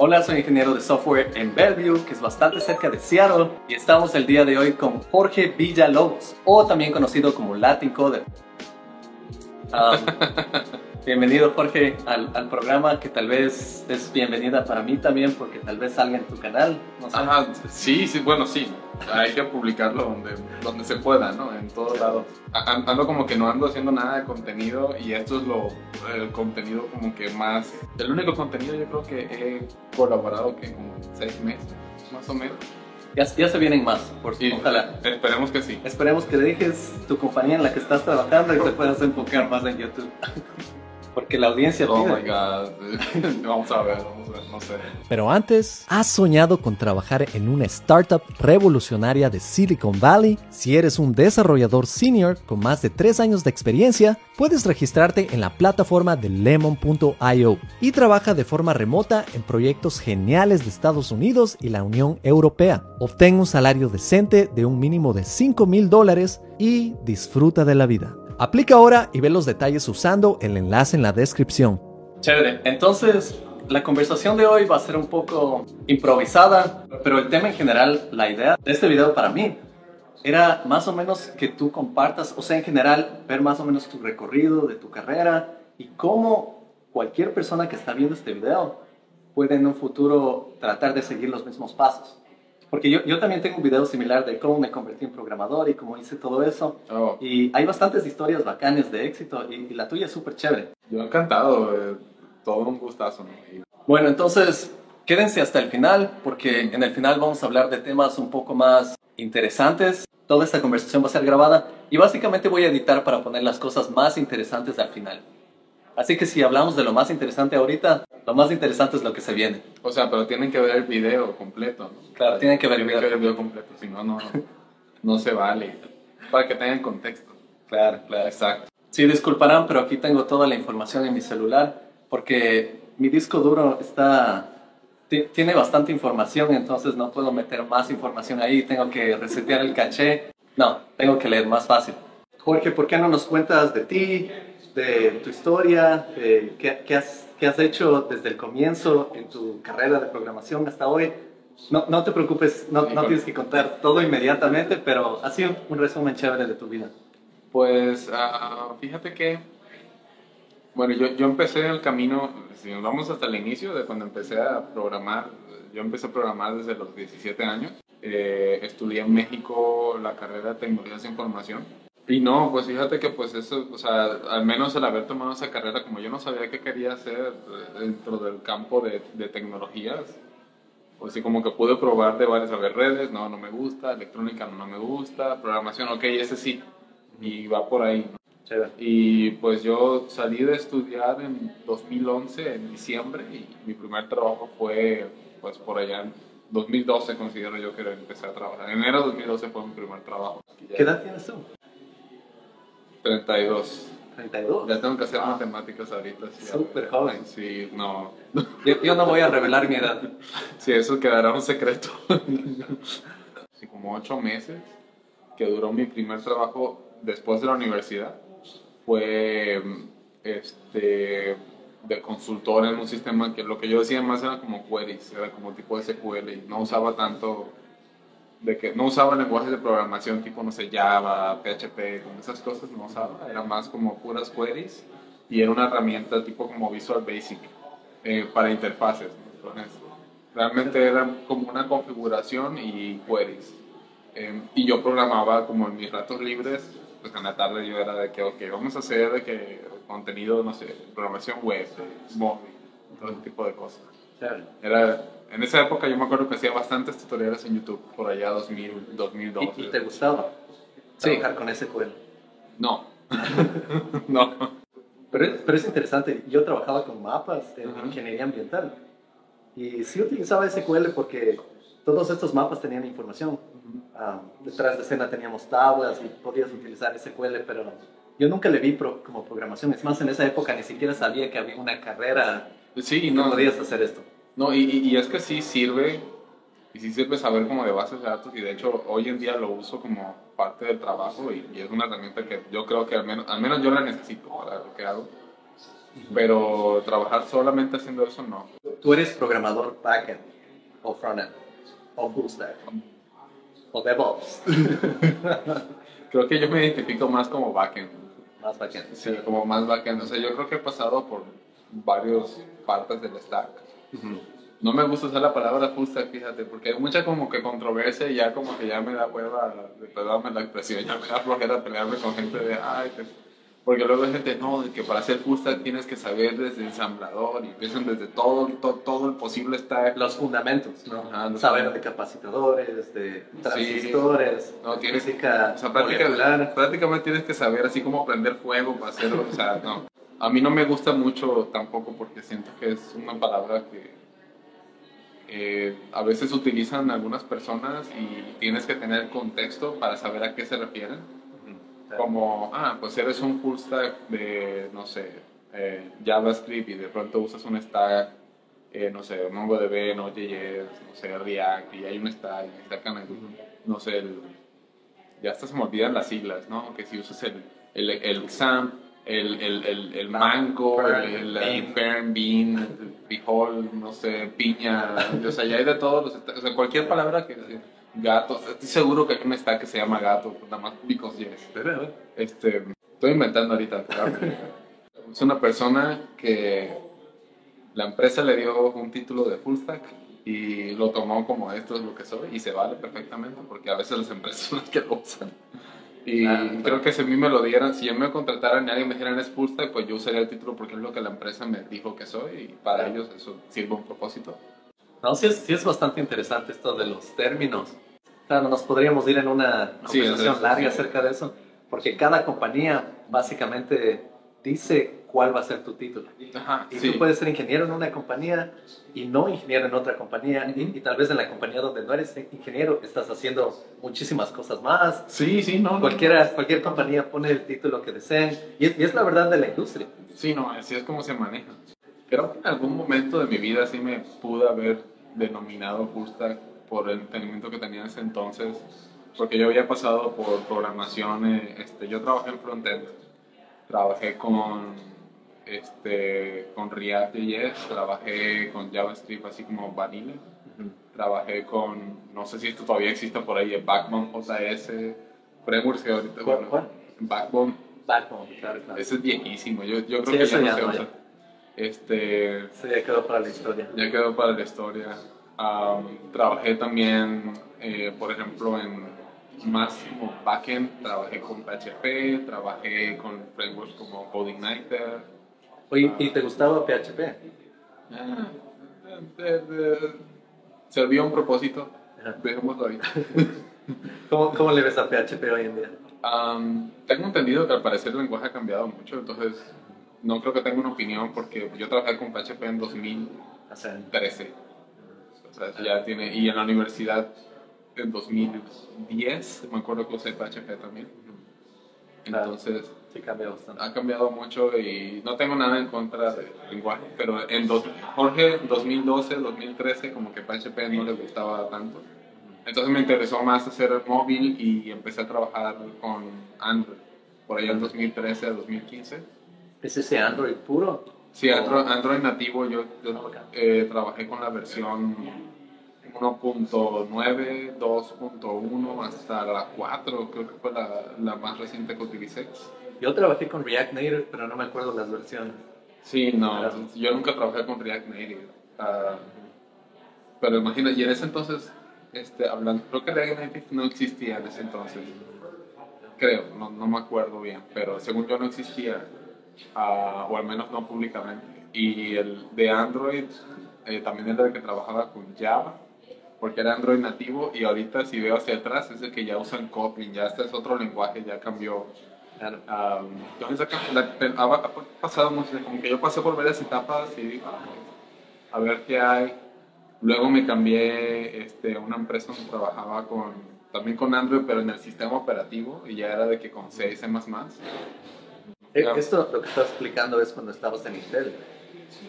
Hola, soy ingeniero de software en Bellevue, que es bastante cerca de Seattle, y estamos el día de hoy con Jorge Villalobos, o también conocido como Latin Coder. Um, bienvenido Jorge al, al, programa que tal vez es bienvenida para mí también porque tal vez salga en tu canal. No sé. Ajá, sí, sí, bueno, sí. Hay que publicarlo donde, donde se pueda, ¿no? En todos lados. Ando como que no ando haciendo nada de contenido y esto es lo, el contenido como que más... El único contenido yo creo que he colaborado que como seis meses, más o menos. Ya, ya, se vienen más, por sí, ojalá. Esperemos que sí. Esperemos que dejes tu compañía en la que estás trabajando y te puedas enfocar más en YouTube. Porque la audiencia Oh my God. vamos a ver, vamos a ver, no sé. Pero antes, ¿has soñado con trabajar en una startup revolucionaria de Silicon Valley? Si eres un desarrollador senior con más de 3 años de experiencia, puedes registrarte en la plataforma de lemon.io y trabaja de forma remota en proyectos geniales de Estados Unidos y la Unión Europea. Obtén un salario decente de un mínimo de 5 mil dólares y disfruta de la vida. Aplica ahora y ve los detalles usando el enlace en la descripción. Chévere. Entonces, la conversación de hoy va a ser un poco improvisada, pero el tema en general, la idea de este video para mí era más o menos que tú compartas, o sea, en general, ver más o menos tu recorrido de tu carrera y cómo cualquier persona que está viendo este video puede en un futuro tratar de seguir los mismos pasos. Porque yo, yo también tengo un video similar de cómo me convertí en programador y cómo hice todo eso. Oh. Y hay bastantes historias bacanes de éxito y, y la tuya es súper chévere. Yo encantado, eh, todo un gustazo. ¿no? Y... Bueno, entonces quédense hasta el final porque en el final vamos a hablar de temas un poco más interesantes. Toda esta conversación va a ser grabada y básicamente voy a editar para poner las cosas más interesantes al final. Así que si hablamos de lo más interesante ahorita, lo más interesante es lo que se viene. O sea, pero tienen que ver el video completo, ¿no? Claro, tienen que ver el Tienen video. que ver el video completo, si no, no, no se vale. Para que tengan contexto. Claro, claro. Exacto. Sí, disculparán, pero aquí tengo toda la información en mi celular porque mi disco duro está ti- tiene bastante información, entonces no puedo meter más información ahí, tengo que resetear el caché. No, tengo que leer más fácil. Jorge, ¿por qué no nos cuentas de ti, de tu historia, qué, has, hecho desde el comienzo en tu carrera de programación hasta hoy? No, te preocupes, no, tienes que contar todo inmediatamente, pero así un, un resumen chévere de tu vida. Pues ah, fíjate que, bueno, yo, yo empecé el camino, si nos vamos hasta el inicio de cuando empecé a programar, yo empecé a programar desde los 17 años. Eh, estudié en México la carrera de tecnologías de información. Y no, pues fíjate que pues eso, o sea, al menos el haber tomado esa carrera, como yo no sabía qué quería hacer eh, dentro del campo de, de tecnologías, pues sí, como que pude probar de varias, a ver, redes, no, no me gusta, electrónica no, no me gusta, programación, ok, ese sí, y va por ahí. Y pues yo salí de estudiar en 2011, en diciembre, y mi primer trabajo fue pues por allá en 2012, considero yo que empecé a trabajar. En enero de 2012 fue mi primer trabajo. ¿Qué edad tienes tú? 32. 32. Ya tengo que hacer Ah. matemáticas ahorita. Sí, Súper joven. Sí, no. Yo, yo no voy a revelar mi edad. Sí, eso quedará un secreto. Así como ocho meses que duró mi primer trabajo después de la universidad. Fue este, de consultor en un sistema que lo que yo decía más era como queries, era como tipo SQL y no usaba tanto de que no usaba lenguajes de programación tipo, no sé, Java, PHP, como esas cosas no usaba, era más como puras queries y era una herramienta tipo como Visual Basic eh, para interfaces. ¿no? Entonces, realmente era como una configuración y queries. Eh, y yo programaba como en mis ratos libres, pues en la tarde yo era de que, ok, vamos a hacer de que contenido, no sé, programación web, móvil, todo ese tipo de cosas. Era, en esa época yo me acuerdo que hacía bastantes tutoriales en YouTube, por allá 2000, 2012. ¿Y, y te gustaba Sí. trabajar con SQL? No. no. Pero es, pero es interesante. Yo trabajaba con mapas de Ajá. ingeniería ambiental. Y sí utilizaba SQL porque todos estos mapas tenían información. Ah, detrás de escena teníamos tablas y podías utilizar SQL, pero yo nunca le vi pro- como programación. Es más, en esa época ni siquiera sabía que había una carrera Sí, y no podías hacer esto. No, y, y- es que sí sirve, y sí sirve saber como de bases de datos, y de hecho hoy en día lo uso como parte del trabajo, y, y es una herramienta que yo creo que al menos, al menos yo la necesito para lo que hago. Pero trabajar solamente haciendo eso no. ¿Tú eres programador backend o frontend o full stack o DevOps? creo que yo me identifico más como backend. Más backend. Sí, como más backend. O sea, yo creo que he pasado por varias partes del stack. No me gusta usar la palabra stack, fíjate, porque hay mucha como que controversia y ya como que ya me da hueva, perdóname la expresión, ya me da flojera pelearme con gente de, ay, porque luego hay gente, no, de que para hacer full stack tienes que saber desde ensamblador y empiezan desde todo, todo, todo el posible stack. Los fundamentos, ¿no? saber de capacitadores, de transistores, no, tienes, física o sea, prácticamente, prácticamente tienes que saber así como prender fuego para hacerlo, o sea, no. A mí no me gusta mucho tampoco porque siento que es una palabra que eh, a veces utilizan algunas personas y tienes que tener contexto para saber a qué se refieren. Como, ah, pues eres un full stack de, no sé, eh, JavaScript y de pronto usas un stack, eh, no sé, MongoDB, Node.js, no sé, React, y hay un stack, y sacan el, no sé, el, ya hasta se me olvidan las siglas, ¿no? Que si usas el, el, el XAMPP, el, el, el, el mango, el, el bean, bean, frijol, no sé, piña, o sea, ya hay de todos o sea, cualquier palabra que gato, estoy seguro que hay un stack que se llama gato, nada más picos yes. Este, estoy inventando ahorita, es una persona que la empresa le dio un título de full stack y lo tomó como esto es lo que soy y se vale perfectamente porque a veces las empresas son las que lo usan. Y ah, creo que si a mí me lo dieran, si yo me contrataran y alguien me dijera es full stack, pues yo usaría el título porque es lo que la empresa me dijo que soy y para ellos eso sirve un propósito. No, sí es, sí es bastante interesante esto de los términos. Claro, nos podríamos ir en una conversación larga acerca de eso, porque cada compañía básicamente dice cuál va a ser tu título. y tú puedes ser ingeniero en una compañía y no ingeniero en otra compañía, y, tal vez en la compañía donde no eres ingeniero estás haciendo muchísimas cosas más. Sí, sí, no. Cualquiera, cualquier compañía pone el título que deseen, y es, y es la verdad de la industria. Sí, no, así es como se maneja. Creo que en algún momento de mi vida sí me pude haber denominado full por el entendimiento que tenía en ese entonces, porque yo había pasado por programación, eh, este, yo trabajé en frontend, trabajé con, este, con React JS, trabajé con JavaScript así como vanilla, trabajé con, no sé si esto todavía existe por ahí, Backbone JS, frameworks que ahorita, ¿Cuál, Backbone. Backbone, claro, claro. Ese es viejísimo, yo, yo creo que ya no se usa. Este, sí, ya quedó para la historia. Ya quedó para la historia trabajé también, eh, por ejemplo, en más como backend, trabajé con PHP, trabajé con frameworks como CodeIgniter. Oye, ¿y te gustaba PHP? Ah, servía un propósito, dejémoslo ahí. ¿Cómo, ¿Cómo, le ves a PHP hoy en día? tengo entendido que al parecer el lenguaje ha cambiado mucho, entonces no creo que tenga una opinión porque yo trabajé con PHP en 2013 ya tiene, y en la universidad en 2010, me acuerdo que usé PHP también. Entonces, sí, bastante. ha cambiado mucho y no tengo nada en contra del lenguaje, pero en dos, Jorge, 2012, 2013, como que PHP no le gustaba tanto. Entonces me interesó más hacer móvil y empecé a trabajar con Android, por allá en 2013 a 2015. ¿Es ese Android puro? Sí, Android, nativo. Yo, eh, trabajé con la versión 1.9, 2.1 hasta la 4, creo que fue la, la, más reciente que utilicé. Yo trabajé con React Native, pero no me acuerdo las versiones. Sí, no, yo nunca trabajé con React Native. Uh, pero imagina, y en ese entonces, este, hablando, creo que React Native no existía en ese entonces. Creo, no, no me acuerdo bien, pero según yo no existía, uh, o al menos no públicamente. Y el de Android eh, también era el que trabajaba con Java porque era Android nativo y ahorita si veo hacia atrás es el que ya usan Kotlin, ya este es otro lenguaje, ya cambió. entonces ha, pasado mucho, como que yo pasé por varias etapas y dije, ah, a ver qué hay. Luego me cambié este, a una empresa donde trabajaba con, también con Android, pero en el sistema operativo y ya era de que con C y C++. Eh, esto lo que estás explicando es cuando estabas en Intel.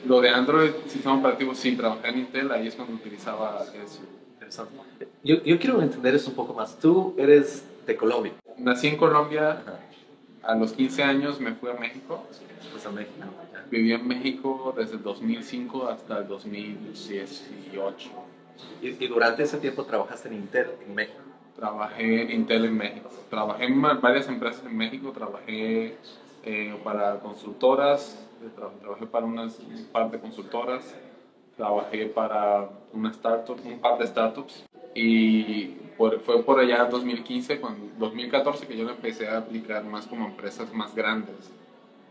Lo de Android, sistema operativo, sí, trabajé en Intel, ahí es cuando utilizaba eso. Yo, yo quiero entender eso un poco más. Tú eres de Colombia. Nací en Colombia, a los 15 años me fui a México. Pues a México. Viví en México desde el 2005 hasta el 2018. ¿Y, y durante ese tiempo trabajaste en Intel en México? Trabajé en Intel en México. Trabajé en varias empresas en México. Trabajé eh, para consultoras. eh, tra- Trabajé para unas, un par de consultoras. Trabajé para una startup, un par de startups. Y por- fue por allá en 2015, cuando, 2014, que yo me empecé a aplicar más como empresas más grandes.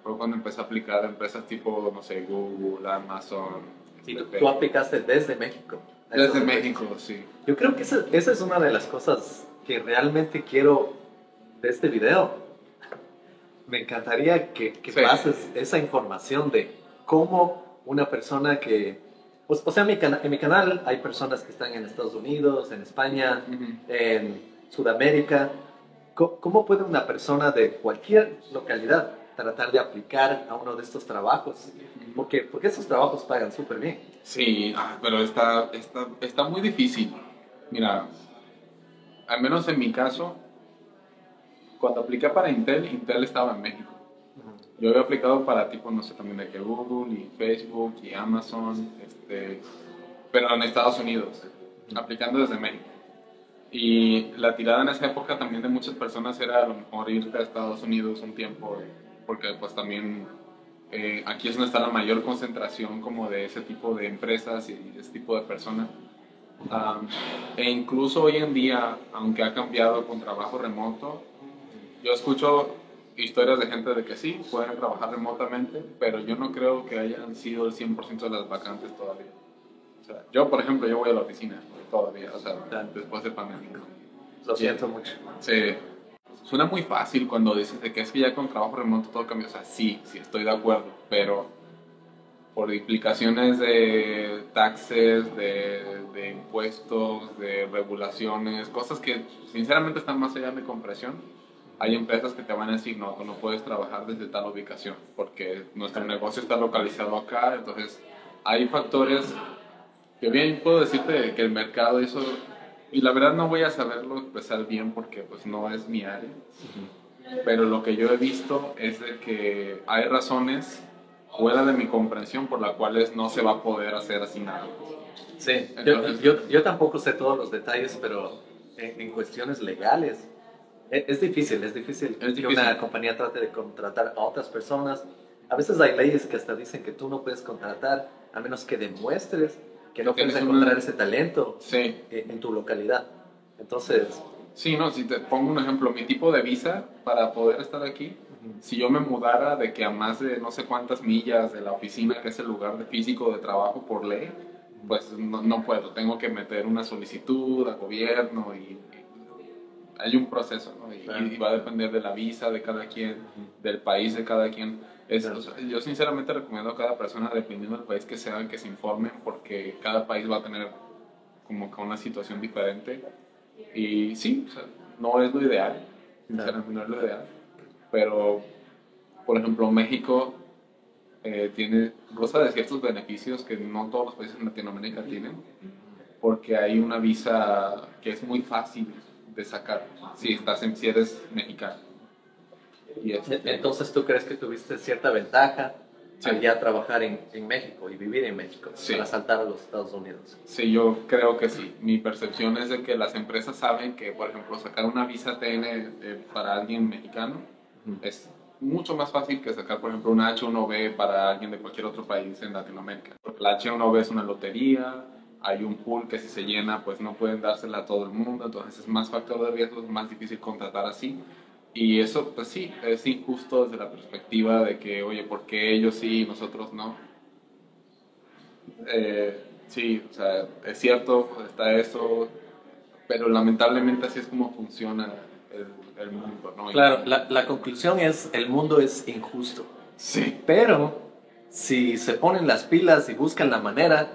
Fue cuando empecé a aplicar a empresas tipo, no sé, Google, Amazon. Y tú, tú aplicaste desde México. Desde México, sí. Yo creo que esa, esa es una de las cosas que realmente quiero de este video. Me encantaría que, que Sí. pases esa información de cómo una persona que... O, o sea, en mi, cana- en mi canal hay personas que están en Estados Unidos, en España, en Sudamérica. ¿Cómo puede una persona de cualquier localidad tratar de aplicar a uno de estos trabajos? Porque, porque esos trabajos pagan súper bien. Sí, ah, pero está, está, está muy difícil. Mira, al menos en mi caso, cuando apliqué para Intel, Intel estaba en México. Yo había aplicado para tipo, no sé, también de que Google y Facebook y Amazon, este, pero en Estados Unidos, aplicando desde México. Y la tirada en esa época también de muchas personas era a lo mejor irte a Estados Unidos un tiempo, porque pues también eh, aquí es donde está la mayor concentración como de ese tipo de empresas y ese tipo de personas. Am, e incluso hoy en día, aunque ha cambiado con trabajo remoto, yo escucho historias de gente de que sí, pueden trabajar remotamente, pero yo no creo que hayan sido el 100% de las vacantes todavía. O sea, yo, por ejemplo, yo voy a la oficina todavía, o sea, después de pandemia. Lo siento mucho. Sí. Suena muy fácil cuando dices de que es que ya con trabajo remoto todo cambia. O sea, sí, sí, estoy de acuerdo, pero por implicaciones de taxes, de, de impuestos, de regulaciones, cosas que sinceramente están más allá de compresión, hay empresas que te van a decir, no, tú no puedes trabajar desde tal ubicación, porque nuestro negocio está localizado acá, entonces hay factores que bien puedo decirte que el mercado eso y la verdad no voy a saberlo expresar bien porque pues no es mi área. Pero lo que yo he visto es de que hay razones fuera de mi comprensión por las cuales no se va a poder hacer así nada. Sí, yo, Entonces- yo, yo tampoco sé todos los detalles, pero en, en cuestiones legales es, difícil, es difícil Es que difícil. una compañía trate de contratar a otras personas. A veces hay leyes que hasta dicen que tú no puedes contratar a menos que demuestres que no puedes encontrar una- ese talento sí eh, en tu localidad. Entonces, sí no si te pongo un ejemplo mi tipo de visa para poder estar aquí si yo me mudara de que a más de no sé cuántas millas de la oficina que es el lugar de físico de trabajo por ley pues no, no puedo tengo que meter una solicitud al gobierno y hay un proceso ¿no? y, Claro. y va a depender de la visa de cada quien del país de cada quien Es- Claro. o sea, yo sinceramente recomiendo a cada persona dependiendo del país que sea que se informen porque cada país va a tener como que una situación diferente y sí o sea, no es lo ideal sinceramente no es lo ideal pero por ejemplo México eh, tiene goza de ciertos beneficios que no todos los países en Latinoamérica tienen porque hay una visa que es muy fácil de sacar si estás en, si eres mexicano y este, entonces tú crees que tuviste cierta ventaja Sí. al ya trabajar en, en México y vivir en México Sí. para saltar a los Estados Unidos. Sí, yo creo que sí. Mi percepción es de que las empresas saben que, por ejemplo, sacar una visa TN eh, para alguien mexicano es mucho más fácil que sacar, por ejemplo, una H1B para alguien de cualquier otro país en Latinoamérica. Porque la H1B es una lotería, hay un pool que si se llena, pues no pueden dársela a todo el mundo, entonces es más factor de riesgo, es más difícil contratar así. Y eso, pues sí, es injusto desde la perspectiva de que, oye, ¿por qué ellos sí y nosotros no? Eh, sí, o sea, es cierto, está eso, pero lamentablemente así es como funciona el, el mundo, ¿no? Claro, la, la conclusión es el mundo es injusto. Sí, Pero si se ponen las pilas y buscan la manera,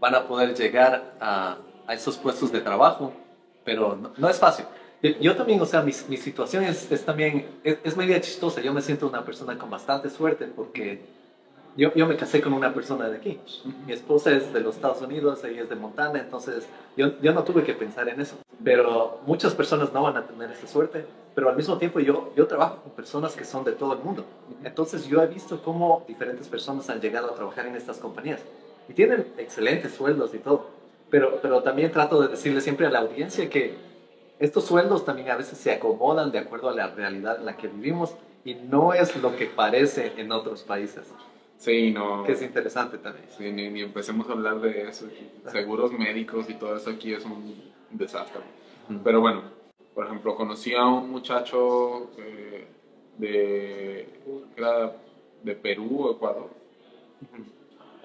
van a poder llegar a, a esos puestos de trabajo. Pero no, no es fácil. Yo, también, o sea, mi, mi situación es, es también, es, es media chistosa. Yo me siento una persona con bastante suerte porque yo, yo me casé con una persona de aquí. Mi esposa es de los Estados Unidos, ella es de Montana, entonces yo, yo no tuve que pensar en eso. Pero muchas personas no van a tener esa suerte, pero al mismo tiempo yo, yo trabajo con personas que son de todo el mundo. Entonces yo he visto cómo diferentes personas han llegado a trabajar en estas compañías y tienen excelentes sueldos y todo. Pero, pero también trato de decirle siempre a la audiencia que estos sueldos también a veces se acomodan de acuerdo a la realidad en la que vivimos y no es lo que parece en otros países. Sí, no. Que es interesante también. Sí, ni, ni empecemos a hablar de eso. Seguros médicos y todo eso aquí es un desastre. Pero bueno, por ejemplo, conocí a un muchacho eh, de, era de Perú o Ecuador,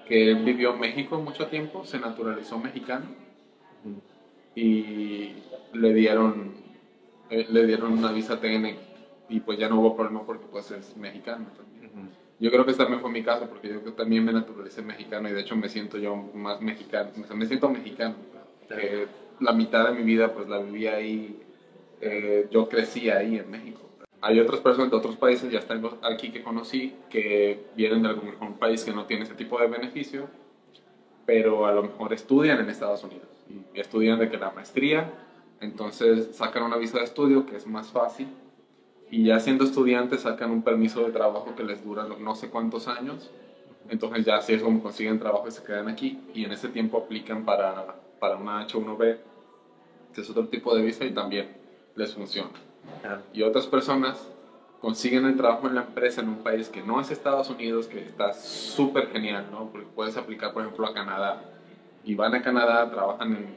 que vivió en México mucho tiempo, se naturalizó mexicano y le dieron, eh, le dieron una visa TN y pues ya no hubo problema porque pues es mexicano también. Yo creo que ese también fue mi caso porque yo también me naturalicé mexicano y de hecho me siento yo más mexicano, me siento mexicano. la mitad de mi vida pues la viví ahí, eh, yo crecí ahí en México. Hay otras personas de otros países, ya están aquí que conocí, que vienen de algún país que no tiene ese tipo de beneficio, pero a lo mejor estudian en Estados Unidos y estudian de que la maestría, entonces sacan una visa de estudio que es más fácil y ya siendo estudiantes sacan un permiso de trabajo que les dura no sé cuántos años. Entonces ya así es como consiguen trabajo y se quedan aquí y en ese tiempo aplican para, para una H1B, que es otro tipo de visa y también les funciona. Y otras personas consiguen el trabajo en la empresa en un país que no es Estados Unidos, que está súper genial, ¿no? Porque puedes aplicar, por ejemplo, a Canadá. Y van a Canadá, trabajan en,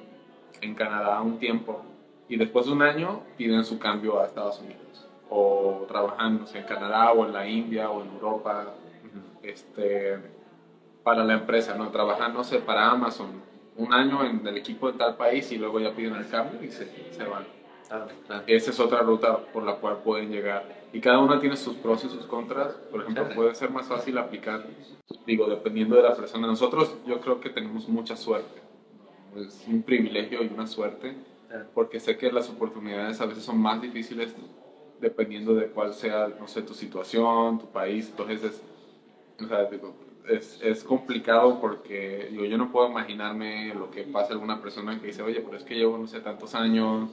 en Canadá un tiempo y después de un año piden su cambio a Estados Unidos o trabajan en Canadá o en la India o en Europa este, para la empresa, ¿no? Trabajan, no sé, para Amazon un año en el equipo de tal país y luego ya piden el cambio y se, se van. Esa es otra ruta por la cual pueden llegar. Y cada una tiene sus pros y sus contras. Por ejemplo, puede ser más fácil aplicar, digo, dependiendo de la persona. Nosotros yo creo que tenemos mucha suerte. Es un privilegio y una suerte, porque sé que las oportunidades a veces son más difíciles dependiendo de cuál sea, no sé, tu situación, tu país. Entonces es, o sea, es, es, complicado porque digo, yo no puedo imaginarme lo que pasa a alguna persona que dice, oye, pero es que llevo, no sé, tantos años,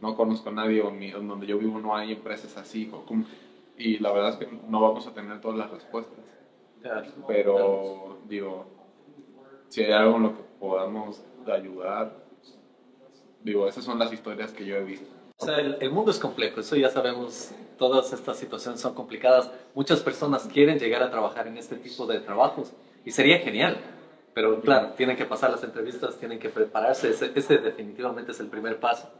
no conozco a nadie, o donde yo vivo no hay empresas así. y la verdad es que no vamos a tener todas las respuestas. Pero, digo, si hay algo en lo que podamos ayudar, digo, esas son las historias que yo he visto. O sea, el, mundo es complejo, eso ya sabemos, todas estas situaciones son complicadas. Muchas personas quieren llegar a trabajar en este tipo de trabajos y sería genial, pero claro, tienen que pasar las entrevistas, tienen que prepararse, ese, definitivamente es el primer paso.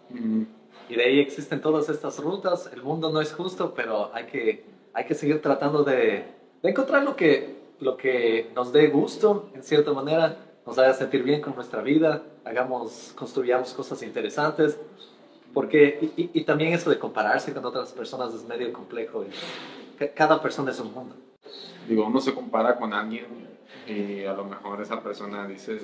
Y de ahí existen todas estas rutas, el mundo no es justo, pero hay que, hay que seguir tratando de, de encontrar lo que, lo que nos dé gusto, en cierta manera, nos haga sentir bien con nuestra vida, hagamos, construyamos cosas interesantes porque, y, también eso de compararse con otras personas es medio complejo. Y cada persona es un mundo. Digo, uno se compara con alguien y a lo mejor esa persona dice,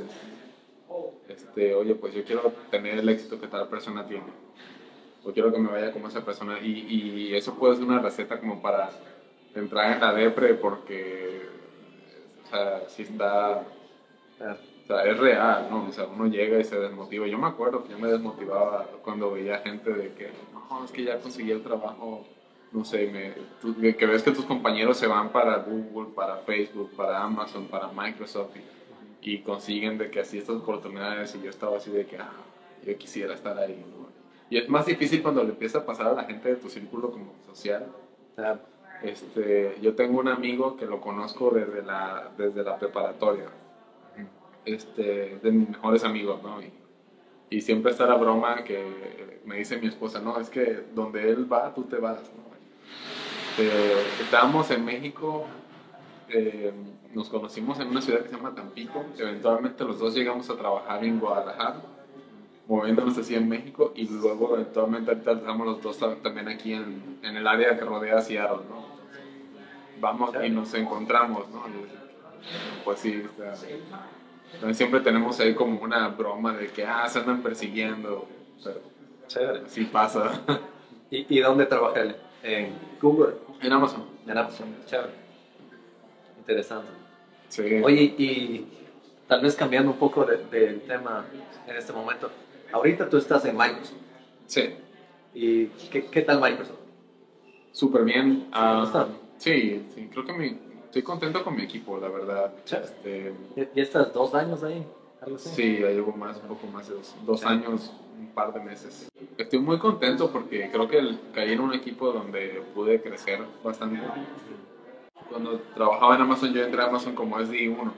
este, oye, pues yo quiero tener el éxito que tal persona tiene. O quiero que me vaya como esa persona. Y, y eso puede ser una receta como para entrar en la depre porque, o sea, si está es real, ¿no? O sea, uno llega y se desmotiva. Yo me acuerdo que yo me desmotivaba cuando veía gente de que, no, es que ya conseguí el trabajo, no sé, me, que ves que tus compañeros se van para Google, para Facebook, para Amazon, para Microsoft y, consiguen de que así estas oportunidades y yo estaba así de que, ah, yo quisiera estar ahí, Y es más difícil cuando le empieza a pasar a la gente de tu círculo como social. Este, yo tengo un amigo que lo conozco desde la, desde la preparatoria este, de mis mejores amigos, ¿no? Y, y, siempre está la broma que me dice mi esposa, no, es que donde él va, tú te vas, ¿no? Eh, estábamos en México, eh, nos conocimos en una ciudad que se llama Tampico, eventualmente los dos llegamos a trabajar en Guadalajara, moviéndonos así en México, y luego eventualmente ahorita estamos los dos también aquí en, en el área que rodea Seattle, ¿no? Vamos y nos encontramos, ¿no? Pues sí, o entonces siempre tenemos ahí como una broma de que, ah, se andan persiguiendo. Pero Chévere. sí pasa. ¿Y, ¿Y dónde trabaja él? En Google. En Amazon. En Amazon. Chévere. Interesante. Sí. Oye, y tal vez cambiando un poco del de, tema en este momento. Ahorita tú estás en Microsoft. Sí. ¿Y qué, qué tal Microsoft? Súper bien. ¿Te gusta? sí, sí, creo que mi, estoy contento con mi equipo, la verdad. Este, ¿Y estás dos años ahí? Sí, ya llevo más, un poco más de dos, dos años, un par de meses. Estoy muy contento porque creo que caí en un equipo donde pude crecer bastante. Cuando trabajaba en Amazon, yo entré a Amazon como SDI1.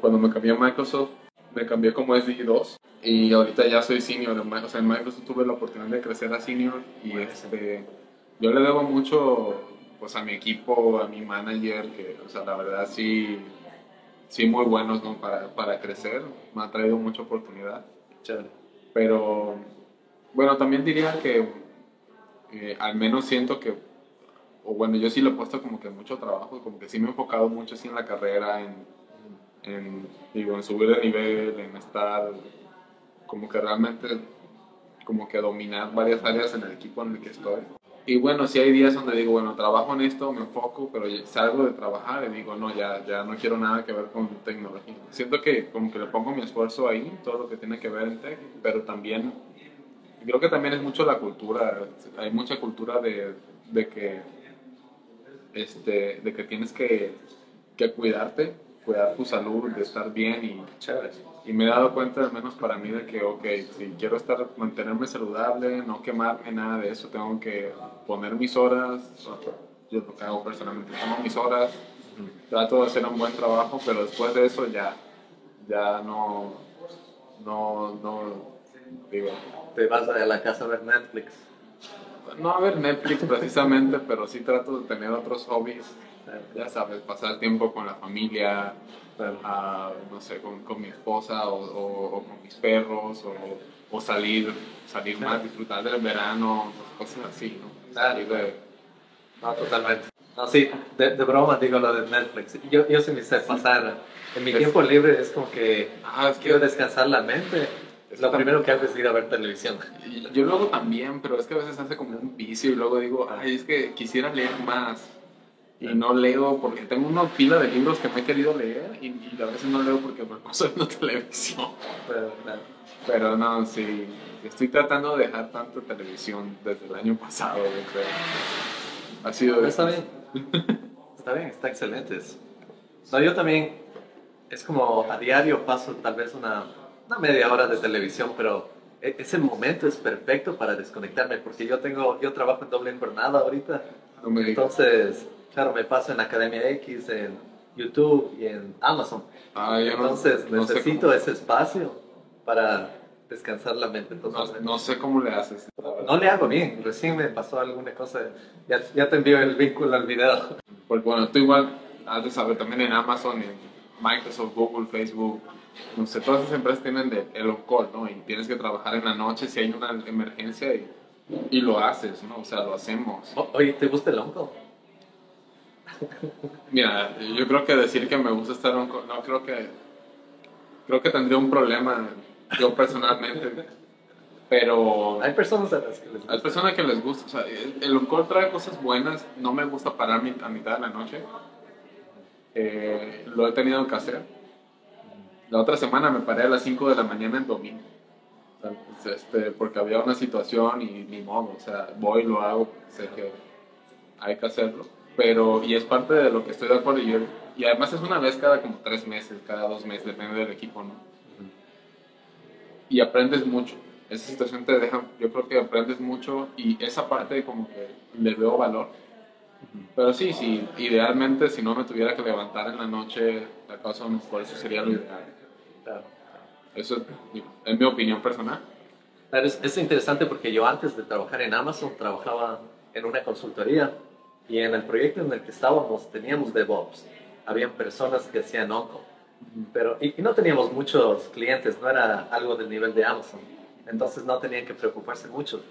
Cuando me cambié a Microsoft, me cambié como SDI2 y ahorita ya soy senior. O sea, en Microsoft tuve la oportunidad de crecer a senior y este, yo le debo mucho pues, a mi equipo, a mi manager, que o sea, la verdad sí, sí muy buenos ¿no? para, para crecer. Me ha traído mucha oportunidad. Pero bueno, también diría que al menos siento que, o bueno, yo sí le he puesto como que mucho trabajo, como que sí me he enfocado mucho así en la carrera, en, en, digo, en subir de nivel, en estar como que realmente como que dominar varias áreas en el equipo en el que estoy. Y bueno, sí hay días donde digo, bueno, trabajo en esto, me enfoco, pero salgo de trabajar y digo, no, ya, ya no quiero nada que ver con tecnología. Siento que como que le pongo mi esfuerzo ahí, todo lo que tiene que ver en tech, pero también, creo que también es mucho la cultura, hay mucha cultura de, de que, este, de que tienes que, que cuidarte cuidar tu salud, de estar bien y Y me he dado cuenta, al menos para mí, de que, ok, si quiero estar, mantenerme saludable, no quemarme, nada de eso, tengo que poner mis horas. Yo lo que hago personalmente, pongo mis horas, trato de hacer un buen trabajo, pero después de eso ya, ya no, no, no, digo. Te vas a la casa a ver Netflix. No a ver Netflix precisamente, pero sí trato de tener otros hobbies ya sabes, pasar tiempo con la familia, no sé, con, con, mi esposa o, con mis perros, o, salir, salir más, disfrutar del verano, cosas así, ¿no? Salir de... No, totalmente. No, sí, de, de, broma digo lo de Netflix. Yo, yo sí me sé pasar, en mi tiempo libre es como que ah, quiero descansar la mente. Lo primero que hago es ir a ver televisión. Yo luego también, pero es que a veces hace como un vicio y luego digo, ay, es que quisiera leer más y no leo porque tengo una pila de libros que me he querido leer y, a veces no leo porque me paso viendo televisión. Pero, Pero no, sí, estoy tratando de dejar tanto televisión desde el año pasado, yo creo. Ha sido... Está bien. está bien, está excelente. No, yo también, es como a diario paso tal vez una, una media hora de televisión, pero e, ese momento es perfecto para desconectarme porque yo tengo, yo trabajo en doble jornada ahorita. Entonces Claro, me paso en Academia X, en YouTube y en Amazon. Ah, Entonces necesito ese espacio para descansar la mente. no, sé cómo le haces. No le hago bien, recién me pasó alguna cosa. Ya, ya te envío el vínculo al video. Porque bueno, tú igual has de saber también en Amazon, en Microsoft, Google, Facebook, no sé, todas esas empresas tienen de, el on-call, ¿no? Y tienes que trabajar en la noche si hay una emergencia y, y lo haces, ¿no? O sea, lo hacemos. oye, ¿te gusta el on-call? Mira, yo creo que decir que me gusta estar un... No, creo que... Creo que tendría un problema yo personalmente. Pero... Hay personas a las que les gusta. Hay personas que les gusta. O sea, el on trae cosas buenas. No me gusta parar a mitad de la noche. Eh, lo he tenido que hacer. La otra semana me paré a las 5 de la mañana en domingo. este, porque había una situación y ni modo. O sea, voy, lo hago, sé que hay que hacerlo pero y es parte de lo que estoy de acuerdo y, yo, y además es una vez cada como tres meses, cada dos meses, depende del equipo, ¿no? Y aprendes mucho. Esa situación te deja, yo creo que aprendes mucho y esa parte como que le veo valor. Pero sí, sí, idealmente si no me tuviera que levantar en la noche, la causa por eso sería lo ideal. Eso es mi opinión personal. es, es interesante porque yo antes de trabajar en Amazon trabajaba en una consultoría y en el proyecto en el que estábamos teníamos DevOps. Habían personas que hacían Onco. Pero, y, no teníamos muchos clientes, no era algo del nivel de Amazon. Entonces no tenían que preocuparse mucho.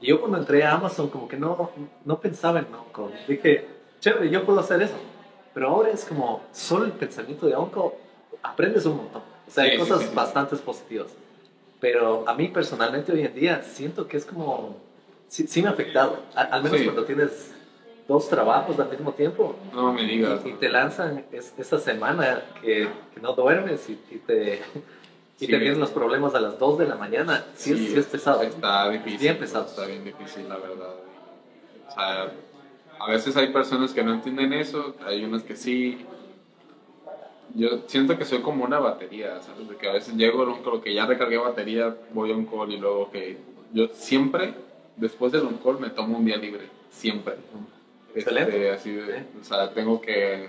Y yo cuando entré a Amazon como que no, no pensaba en Onco. Dije, chévere, yo puedo hacer eso. Pero ahora es como solo el pensamiento de Onco, aprendes un montón. O sea, hay cosas bastante positivas. Pero a mí personalmente hoy en día siento que es como, sí, me ha afectado. al menos cuando tienes dos trabajos al mismo tiempo. No me digas. Y, te lanzan esa semana que, no duermes y, te, y te vienen los problemas a las 2 de la mañana. Sí, sí, es, pesado. Está difícil. Bien pesado. Está bien difícil, la verdad. O sea, a veces hay personas que no entienden eso, hay unas que sí. Yo siento que soy como una batería, ¿sabes? De que a veces llego que ya recargué batería, voy a un call y luego que yo siempre, después del un call, me tomo un día libre. Siempre. Excelente. Este, así de, o sea, tengo que...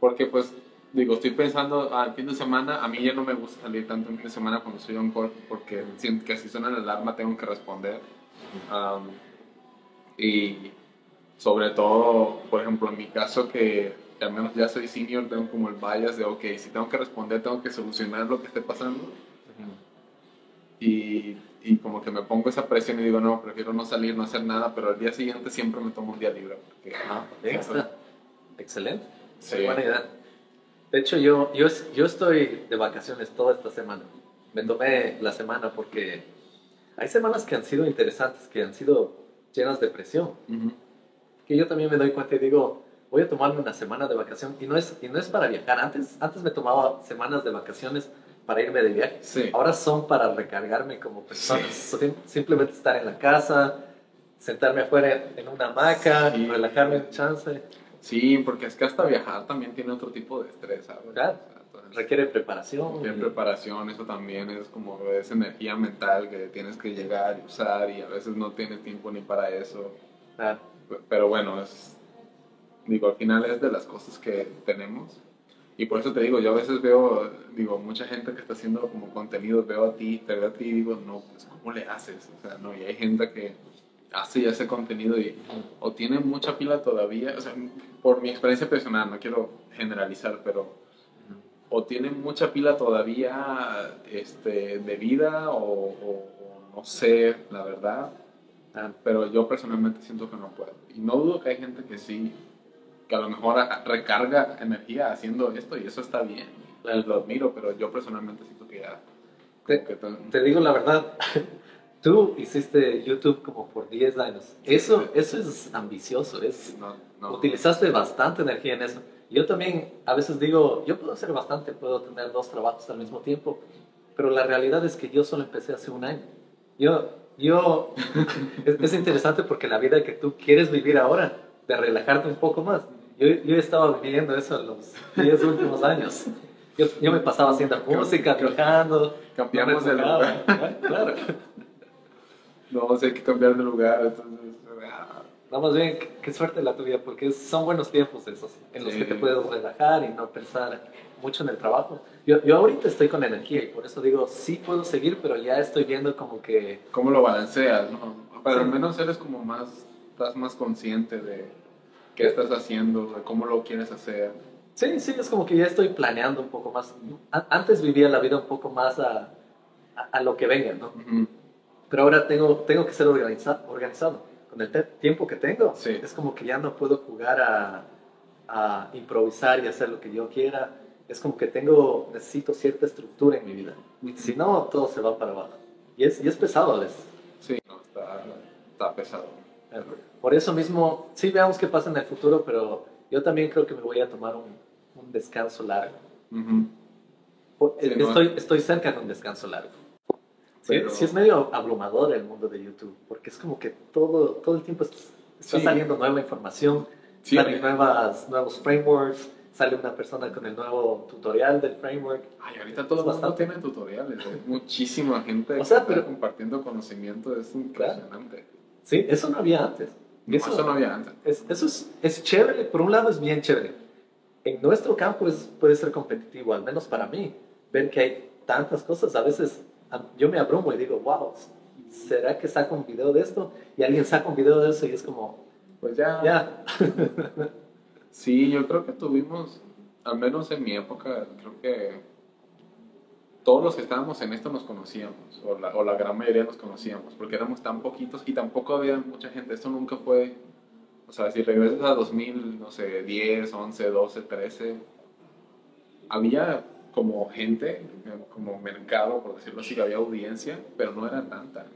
Porque pues, digo, estoy pensando, al fin de semana, a mí ya no me gusta salir tanto en fin de semana cuando estoy un call, porque siento que si suena la alarma tengo que responder. y sobre todo, por ejemplo, en mi caso que, al menos ya soy senior, tengo como el bias de, ok, si tengo que responder, tengo que solucionar lo que esté pasando. Y, y, como que me pongo esa presión y digo, no, prefiero no salir, no hacer nada, pero al día siguiente siempre me tomo un día libre. Porque, ah, Excelente. Sí. Buena idea. De hecho, yo, yo, yo estoy de vacaciones toda esta semana. Me tomé la semana porque hay semanas que han sido interesantes, que han sido llenas de presión que yo también me doy cuenta y digo, voy a tomarme una semana de vacación y no es, y no es para viajar. Antes, antes me tomaba semanas de vacaciones para irme de viaje. Sí. Ahora son para recargarme como persona. Simplemente estar en la casa, sentarme afuera en una hamaca, y relajarme un chance. Sí, porque es que hasta viajar también tiene otro tipo de estrés, ¿sabes? Claro. requiere preparación. Requiere preparación, eso también es como esa energía mental que tienes que llegar y usar y a veces no tienes tiempo ni para eso. Claro pero bueno, es, digo, al final es de las cosas que tenemos. Y por eso te digo, yo a veces veo, digo, mucha gente que está haciendo como contenido, veo a ti, te veo a ti y digo, no, pues ¿cómo le haces? O sea, no, y hay gente que hace ya ese contenido y o tiene mucha pila todavía, o sea, por mi experiencia personal, no quiero generalizar, pero o tiene mucha pila todavía este, de vida o, o no sé, la verdad, Ah, pero yo personalmente siento que no puedo. Y no dudo que hay gente que sí, que a lo mejor recarga energía haciendo esto y eso está bien. Lo admiro, pero yo personalmente siento que ya... Te, digo la verdad, tú hiciste YouTube como por 10 años. Eso, eso es ambicioso, es, utilizaste bastante energía en eso. Yo también a veces digo, yo puedo hacer bastante, puedo tener dos trabajos al mismo tiempo, pero la realidad es que yo solo empecé hace un año. Yo yo, es, interesante porque la vida que tú quieres vivir ahora, de relajarte un poco más, yo, yo he estado viviendo eso en los 10 últimos años. Yo, yo, me pasaba haciendo música, trabajando. Cambiamos de lugar. Claro. No, hay que cambiar de lugar. Entonces, ah. no, más bien, qué, suerte la tuya, porque son buenos tiempos esos, en los que te puedes relajar y no pensar mucho en el trabajo. Yo, yo ahorita estoy con energía y por eso digo, sí puedo seguir, pero ya estoy viendo como que... ¿Cómo lo balanceas? ¿no? Pero al menos eres como más, estás más consciente de qué estás haciendo, cómo lo quieres hacer. Sí, sí, es como que ya estoy planeando un poco más. Antes vivía la vida un poco más a, a, lo que venga, ¿no? Pero ahora tengo, tengo que ser organizado. Con el tiempo que tengo, sí. es como que ya no puedo jugar a, a improvisar y hacer lo que yo quiera es como que tengo, necesito cierta estructura en mi vida. Si no, todo se va para abajo. Y es, y es pesado a veces. Sí, está, está pesado. Por eso mismo, sí veamos qué pasa en el futuro, pero yo también creo que me voy a tomar un, un descanso largo. estoy, estoy cerca de un descanso largo. Sí, sí, es medio abrumador el mundo de YouTube, porque es como que todo, todo el tiempo está saliendo nueva información, salen nuevas, nuevos frameworks, sale una persona con el nuevo tutorial del framework. Ay, ahorita todo bastante tiene tutoriales, hay muchísima gente o sea, pero, compartiendo conocimiento, es impresionante. Sí, eso no había antes. eso, no había antes. eso es, es, chévere, por un lado es bien chévere. En nuestro campo es, puede ser competitivo, al menos para mí, ver que hay tantas cosas. A veces yo me abrumo y digo, wow, ¿será que saco un video de esto? Y alguien saca un video de eso y es como, pues ya. Ya. Sí, yo creo que tuvimos, al menos en mi época, creo que todos los que estábamos en esto nos conocíamos, o la, o la gran mayoría nos conocíamos, porque éramos tan poquitos y tampoco había mucha gente. Esto nunca fue, o sea, si regresas a 2000, no sé, 10, 11, 12, 13, había como gente, como mercado, por decirlo así, había audiencia, pero no era tanta.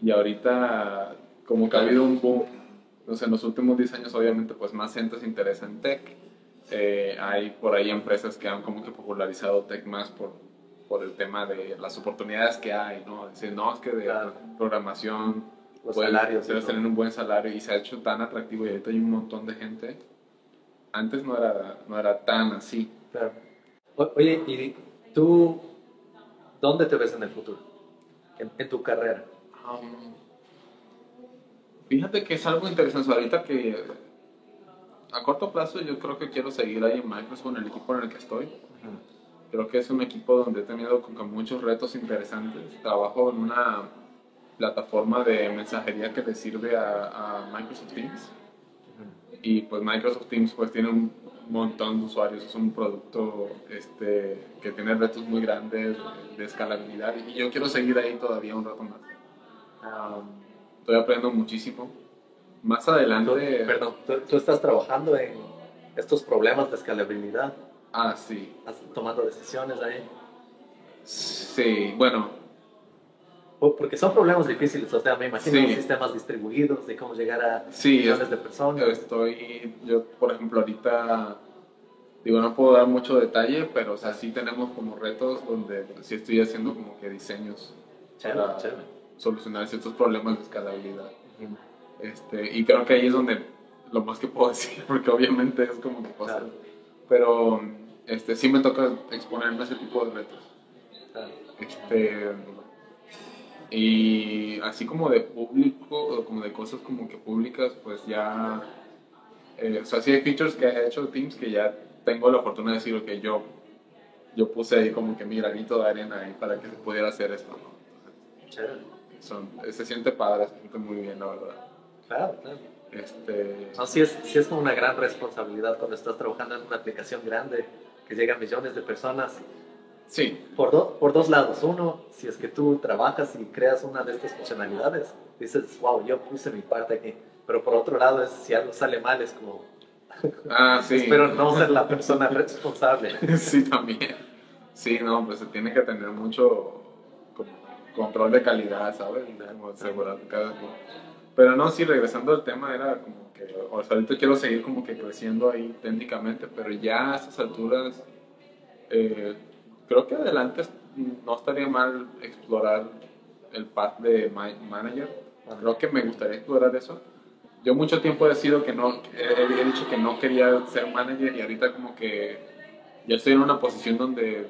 Y ahorita, como que ha habido un boom Entonces, en los últimos 10 años, obviamente, pues más gente se interesa en tech. Eh, hay por ahí empresas que han como que popularizado tech más por, por el tema de las oportunidades que hay, ¿no? Decir, no, es que de Claro. programación Los puedes- salarios todo. tener un buen salario y se ha hecho tan atractivo y ahorita hay un montón de gente. Antes no era, no era tan así. Claro. O- Oye, ¿y tú dónde te ves en el futuro? En, en tu carrera. Um, fíjate que es algo interesante. Ahorita que a corto plazo yo creo que quiero seguir ahí en Microsoft, en el equipo en el que estoy. Creo que es un equipo donde he tenido que muchos retos interesantes. Trabajo en una plataforma de mensajería que le sirve a, a Microsoft Teams. Y pues Microsoft Teams pues tiene un montón de usuarios, es un producto este, que tiene retos muy grandes de escalabilidad y yo quiero seguir ahí todavía un rato más. Um, estoy aprendiendo muchísimo. Más Tú- adelante... perdón, tú, tú estás trabajando en estos problemas de escalabilidad, Ah, sí. tomando decisiones ahí. Sí, bueno, Porque son problemas difíciles, o sea, me imagino Sí. sistemas distribuidos, de cómo llegar a sí, millones es- de personas. estoy, yo por ejemplo ahorita, digo, no puedo dar mucho detalle, pero o sea, sí tenemos como retos donde sí estoy haciendo como que diseños Chévere, para chévere. solucionar ciertos problemas de escalabilidad. Este, y creo que ahí es donde lo más que puedo decir, porque obviamente es como que pasa. Claro. Pero este, sí me toca exponerme a ese tipo de retos. Este, y así como de público, o como de cosas como que públicas, pues ya. eh, o sea, sí hay features que ha hecho Teams que ya tengo la fortuna de decir que yo, yo puse ahí como que mi granito de arena ahí para que se pudiera hacer esto. ¿no? Son, se siente padre, se siente muy bien, la verdad. Claro, claro. Este, No, sí es, sí es como una gran responsabilidad cuando estás trabajando en una aplicación grande que llega a millones de personas. sí, Por, do- por dos lados. Uno, si es que tú trabajas y creas una de estas funcionalidades, dices, wow, yo puse mi parte aquí. Pero por otro lado, es, si algo sale mal, es como, ah, sí. espero no ser la persona responsable. sí, también. Sí, no, pues se tiene que tener mucho como control de calidad, ¿sabes? Como asegurar cada cosa. Pero no, sí, regresando al tema, era como que, o sea, ahorita quiero seguir como que creciendo ahí técnicamente, pero ya a estas alturas, eh, creo que adelante no estaría mal explorar el path de ma- manager. Creo que me gustaría explorar eso. Yo mucho tiempo he decidido que no, he, he dicho que no quería ser manager y ahorita como que ya estoy en una posición donde,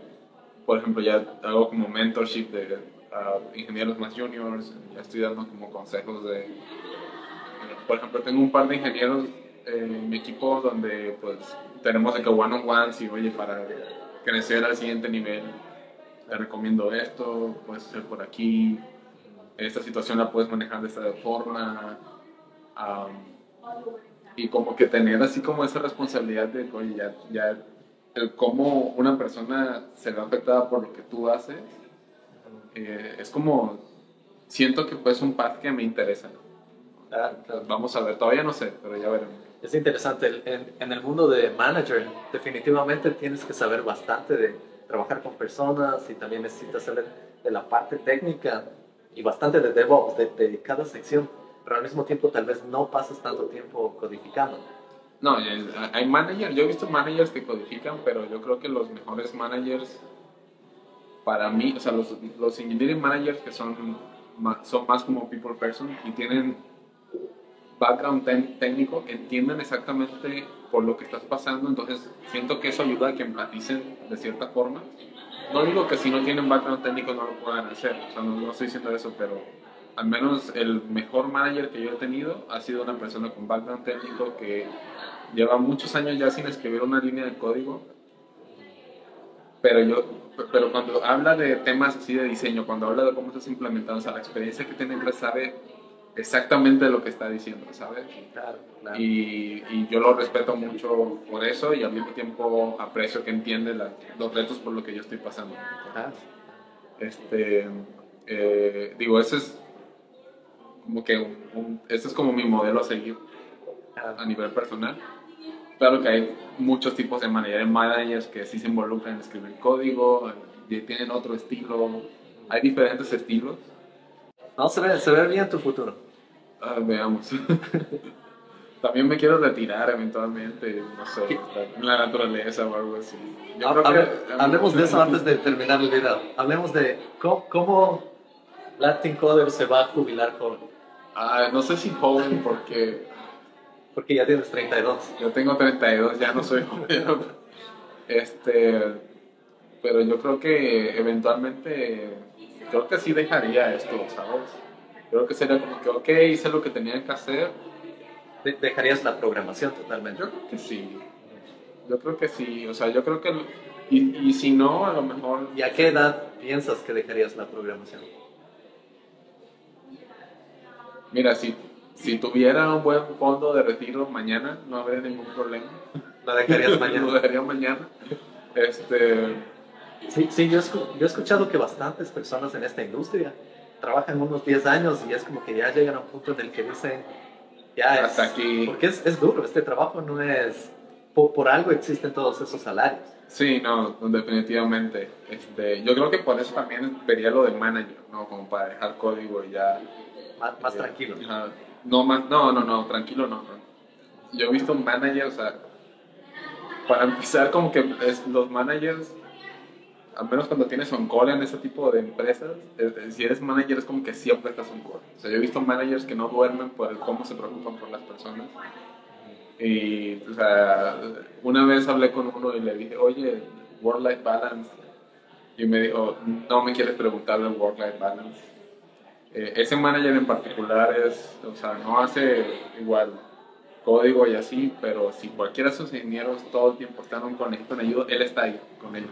por ejemplo, ya hago como mentorship de ingenieros más juniors, ya estoy dando como consejos de, por ejemplo, tengo un par de ingenieros en mi equipo donde pues tenemos de que one on ones y oye, para crecer al siguiente nivel, te recomiendo esto, puedes hacer por aquí, esta situación la puedes manejar de esta forma. am, y como que tener así como esa responsabilidad de, oye, ya, ya el cómo una persona se ve afectada por lo que tú haces, eh, es como, siento que pues un path que me interesa. Claro, claro. Vamos a ver, todavía no sé, pero ya veremos. Es interesante, en, en el mundo de manager definitivamente tienes que saber bastante de trabajar con personas y también necesitas saber de la parte técnica y bastante de DevOps, de, de cada sección, pero al mismo tiempo tal vez no pasas tanto tiempo codificando. No, hay managers, yo he visto managers que codifican, pero yo creo que los mejores managers para mí, o sea, los, los engineering managers que son más, son más como people person y tienen background técnico, entienden exactamente por lo que estás pasando, entonces siento que eso ayuda a que empaticen de cierta forma. No digo que si no tienen background técnico no lo puedan hacer, o sea, no, no estoy diciendo eso, pero al menos el mejor manager que yo he tenido ha sido una persona con background técnico que lleva muchos años ya sin escribir una línea de código, pero yo pero cuando habla de temas así de diseño, cuando habla de cómo estás implementando, o sea, la experiencia que tiene que sabe exactamente lo que está diciendo, ¿sabes? Claro, claro. Y, y yo lo respeto mucho por eso y al mismo tiempo aprecio que entiende la- los retos por lo que yo estoy pasando. Ah, Este, eh, digo, ese es como que un, ese es como mi modelo a seguir a nivel personal. Claro que hay muchos tipos de manager, managers que sí se involucran en escribir código, y tienen otro estilo, hay diferentes estilos. No, se ve, se ve bien tu futuro. Ah, veamos. También me quiero retirar eventualmente, no sé, en la naturaleza o algo así. Yo creo que- hablemos de eso antes de terminar el video. Hablemos de cómo, cómo Latin Coder se va a jubilar joven. Ah, no sé si joven porque Porque ya tienes 32. yo tengo 32, ya no soy joven. Este, pero yo creo que eventualmente, creo que sí dejaría esto, ¿sabes? Creo que sería como que, ok, hice lo que tenía que hacer. De- dejarías la programación totalmente. Yo creo que sí. Yo creo que sí. O sea, yo creo que... Y, y si no, a lo mejor... ¿Y a qué edad piensas que dejarías la programación? Mira, si, si tuviera un buen fondo de retiro mañana, no habría ningún problema. ¿La dejarías Lo mañana? dejaría mañana. Este... Sí, sí yo, he escu- yo he escuchado que bastantes personas en esta industria trabajan unos 10 años y es como que ya llegan a un punto en el que dicen, ya es... Hasta aquí. Porque es, es duro, este trabajo no es... Por, por algo existen todos esos salarios. Sí, no, definitivamente. Este, yo creo que por eso también vería lo del manager, ¿no? Como para dejar código y ya. Más, más tranquilo. Ajá. No, más, no, no, no, tranquilo no. Yo he visto un manager, o sea, para empezar como que los managers, al menos cuando tienes on call en ese tipo de empresas, es- es- si eres manager es como que siempre estás on call. O sea, yo he visto managers que no duermen por el cómo se preocupan por las personas. Y, o sea, una vez hablé con uno y le dije, oye, work-life balance. Y me dijo, no me quieres preguntar work-life balance. Eh, ese manager en particular es, o sea, no hace igual código y así, pero si cualquiera de sus ingenieros todo el tiempo están en con con ayuda, él está ahí con ellos.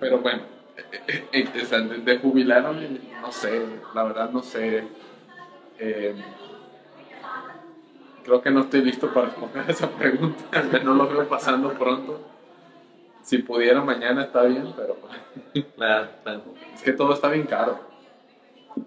Pero bueno, eh, eh, de, jubilarme, no sé, la verdad no sé. Eh, creo que no estoy listo para responder esa pregunta, no lo veo pasando pronto. Si pudiera mañana está bien, pero Claro, claro. es que todo está bien caro.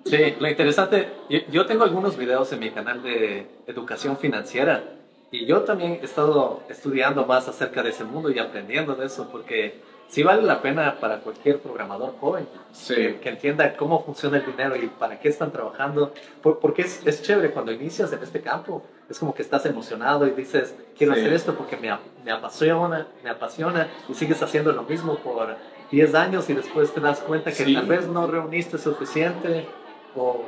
Sí, lo interesante, yo, yo tengo algunos videos en mi canal de educación financiera y yo también he estado estudiando más acerca de ese mundo y aprendiendo de eso porque sí vale la pena para cualquier programador joven Sí. que, que entienda cómo funciona el dinero y para qué están trabajando, Por- porque es, es chévere cuando inicias en este campo, es como que estás emocionado y dices, quiero Sí. hacer esto porque me, me apasiona, me apasiona y sigues haciendo lo mismo por 10 años y después te das cuenta que Sí. tal vez no reuniste suficiente o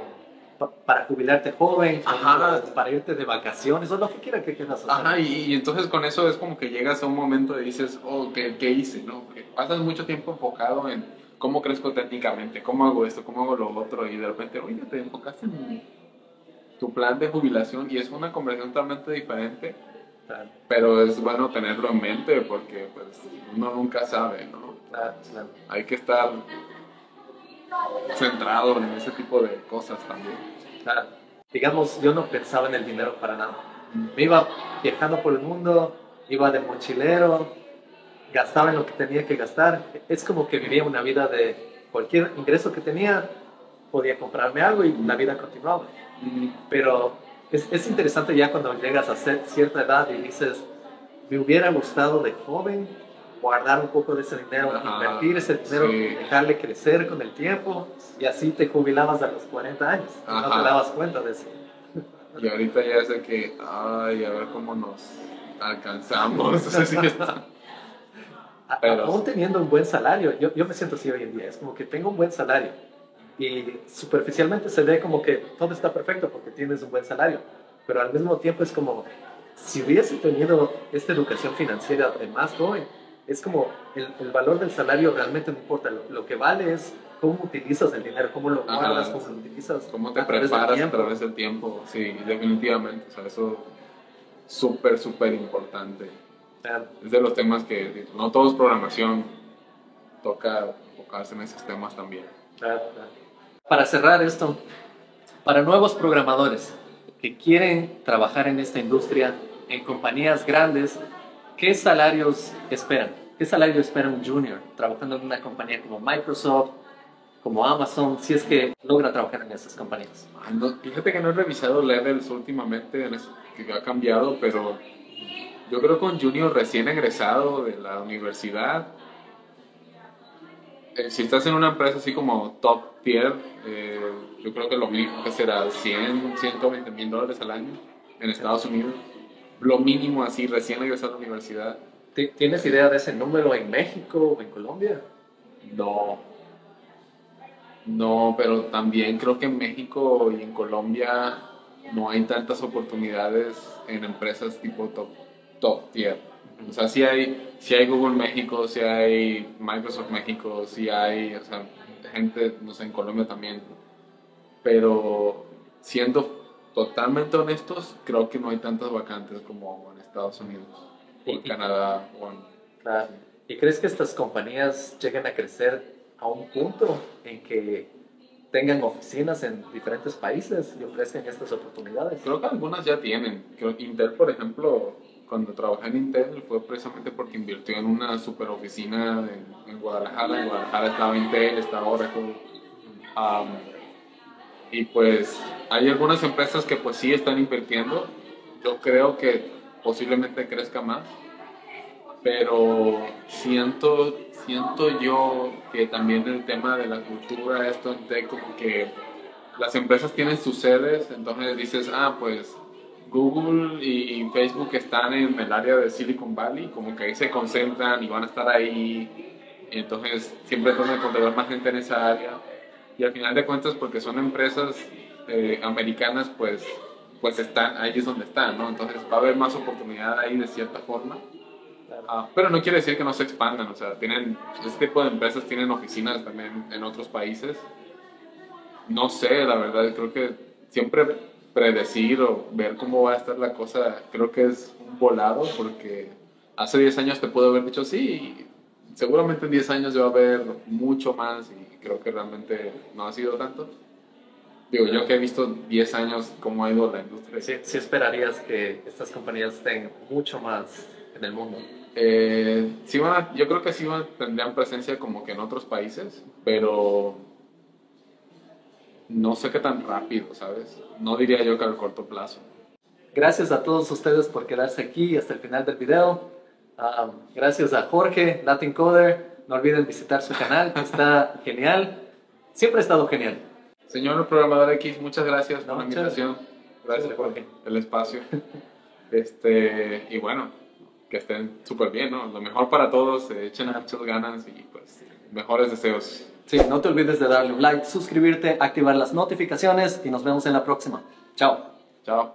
pa- para jubilarte joven, Ajá. o para irte de vacaciones o lo que quiera que quieras hacer. Ajá, y, y entonces con eso es como que llegas a un momento y dices, oh, ¿qué, qué hice? ¿no? Porque pasas mucho tiempo enfocado en cómo crezco técnicamente, cómo hago esto, cómo hago lo otro, y de repente, oye, te enfocaste en tu plan de jubilación y es una conversación totalmente diferente, Claro, pero es bueno tenerlo en mente porque pues, uno nunca sabe, ¿no? claro, claro. Hay que estar centrado en ese tipo de cosas también. Claro. Digamos, yo no pensaba en el dinero para nada. Me iba viajando por el mundo, iba de mochilero, gastaba en lo que tenía que gastar. Es como que vivía una vida de cualquier ingreso que tenía, podía comprarme algo y la vida continuaba. Pero es, es interesante ya cuando llegas a cierta edad y dices, me hubiera gustado de joven guardar un poco de ese dinero, Ajá, invertir ese dinero, sí. dejarle crecer con el tiempo y así te jubilabas a los 40 años. y No Ajá. te dabas cuenta de eso. Y ahorita ya es de que, ay, a ver cómo nos alcanzamos. Pero- Aún teniendo un buen salario, yo, yo me siento así hoy en día, es como que tengo un buen salario y superficialmente se ve como que todo está perfecto porque tienes un buen salario, pero al mismo tiempo es como si hubiese tenido esta educación financiera de más joven, es como el, el valor del salario realmente no importa, lo, lo que vale es cómo utilizas el dinero, cómo lo Ajá. guardas, cómo lo utilizas. cómo te preparas a través del tiempo. Sí, definitivamente. O sea, eso es súper, súper importante. Claro. Es de los temas que no todo es programación. Toca enfocarse en esos temas también. Claro, claro. Para cerrar esto, para nuevos programadores que quieren trabajar en esta industria, en compañías grandes, ¿qué salarios esperan? ¿Qué salario espera un junior trabajando en una compañía como Microsoft, como Amazon, si es que logra trabajar en esas compañías? No, fíjate que no he revisado levels últimamente, que ha cambiado, pero yo creo que un junior recién egresado de la universidad, eh, si estás en una empresa así como top tier, eh, yo creo que lo mínimo que será 100, 120 mil dólares al año. en Estados Unidos. Lo mínimo así, recién egresado a la universidad. ¿Tienes idea de ese número en México o en Colombia? No. No, pero también creo que en México y en Colombia no hay tantas oportunidades en empresas tipo top, top tier. O sea, sí hay, sí hay Google México, sí hay Microsoft México, sí hay o sea, gente, no sé, en Colombia también. Pero siendo totalmente honestos, creo que no hay tantas vacantes como en Estados Unidos, o en Canadá. O en... Claro. ¿Y crees que estas compañías lleguen a crecer a un punto en que tengan oficinas en diferentes países y ofrecen estas oportunidades? Creo que algunas ya tienen. Intel, por ejemplo, cuando trabajé en Intel fue precisamente porque invirtió en una super oficina en, Guadalajara. En Guadalajara estaba Intel, estaba Oracle. y pues hay algunas empresas que pues sí están invirtiendo. Yo creo que posiblemente crezca más. Pero siento, siento yo que también el tema de la cultura, esto en como que las empresas tienen sus sedes, entonces dices, ah, pues Google y Facebook están en el área de Silicon Valley, como que ahí se concentran y van a estar ahí, y entonces siempre tratan de más gente en esa área. Y al final de cuentas, porque son empresas eh, americanas, pues, pues están, ahí es donde están, ¿no? Entonces va a haber más oportunidad ahí de cierta forma. Ah, pero no quiere decir que no se expandan, o sea, tienen, este tipo de empresas tienen oficinas también en otros países. No sé, la verdad, creo que siempre predecir o ver cómo va a estar la cosa, creo que es un volado porque hace 10 años te puedo haber dicho sí, seguramente en 10 años va a haber mucho más y creo que realmente no ha sido tanto. Digo, yo que he visto 10 años cómo ha ido la industria. Sí, sí esperarías que estas compañías estén mucho más en el mundo. Eh, sí van yo creo que sí van, tendrían presencia como que en otros países, pero no sé qué tan rápido, ¿sabes? No diría yo que al corto plazo. Gracias a todos ustedes por quedarse aquí hasta el final del video. Ah, gracias a Jorge, Latin Coder. No olviden visitar su canal, está genial. Siempre ha estado genial. Señor programador X, muchas gracias por la invitación. Gracias por el espacio. Este, y bueno, que estén súper bien, ¿no? Lo mejor para todos, echen muchas ganas y pues mejores deseos. Sí, no te olvides de darle un like, suscribirte, activar las notificaciones y nos vemos en la próxima. Chao. Chao.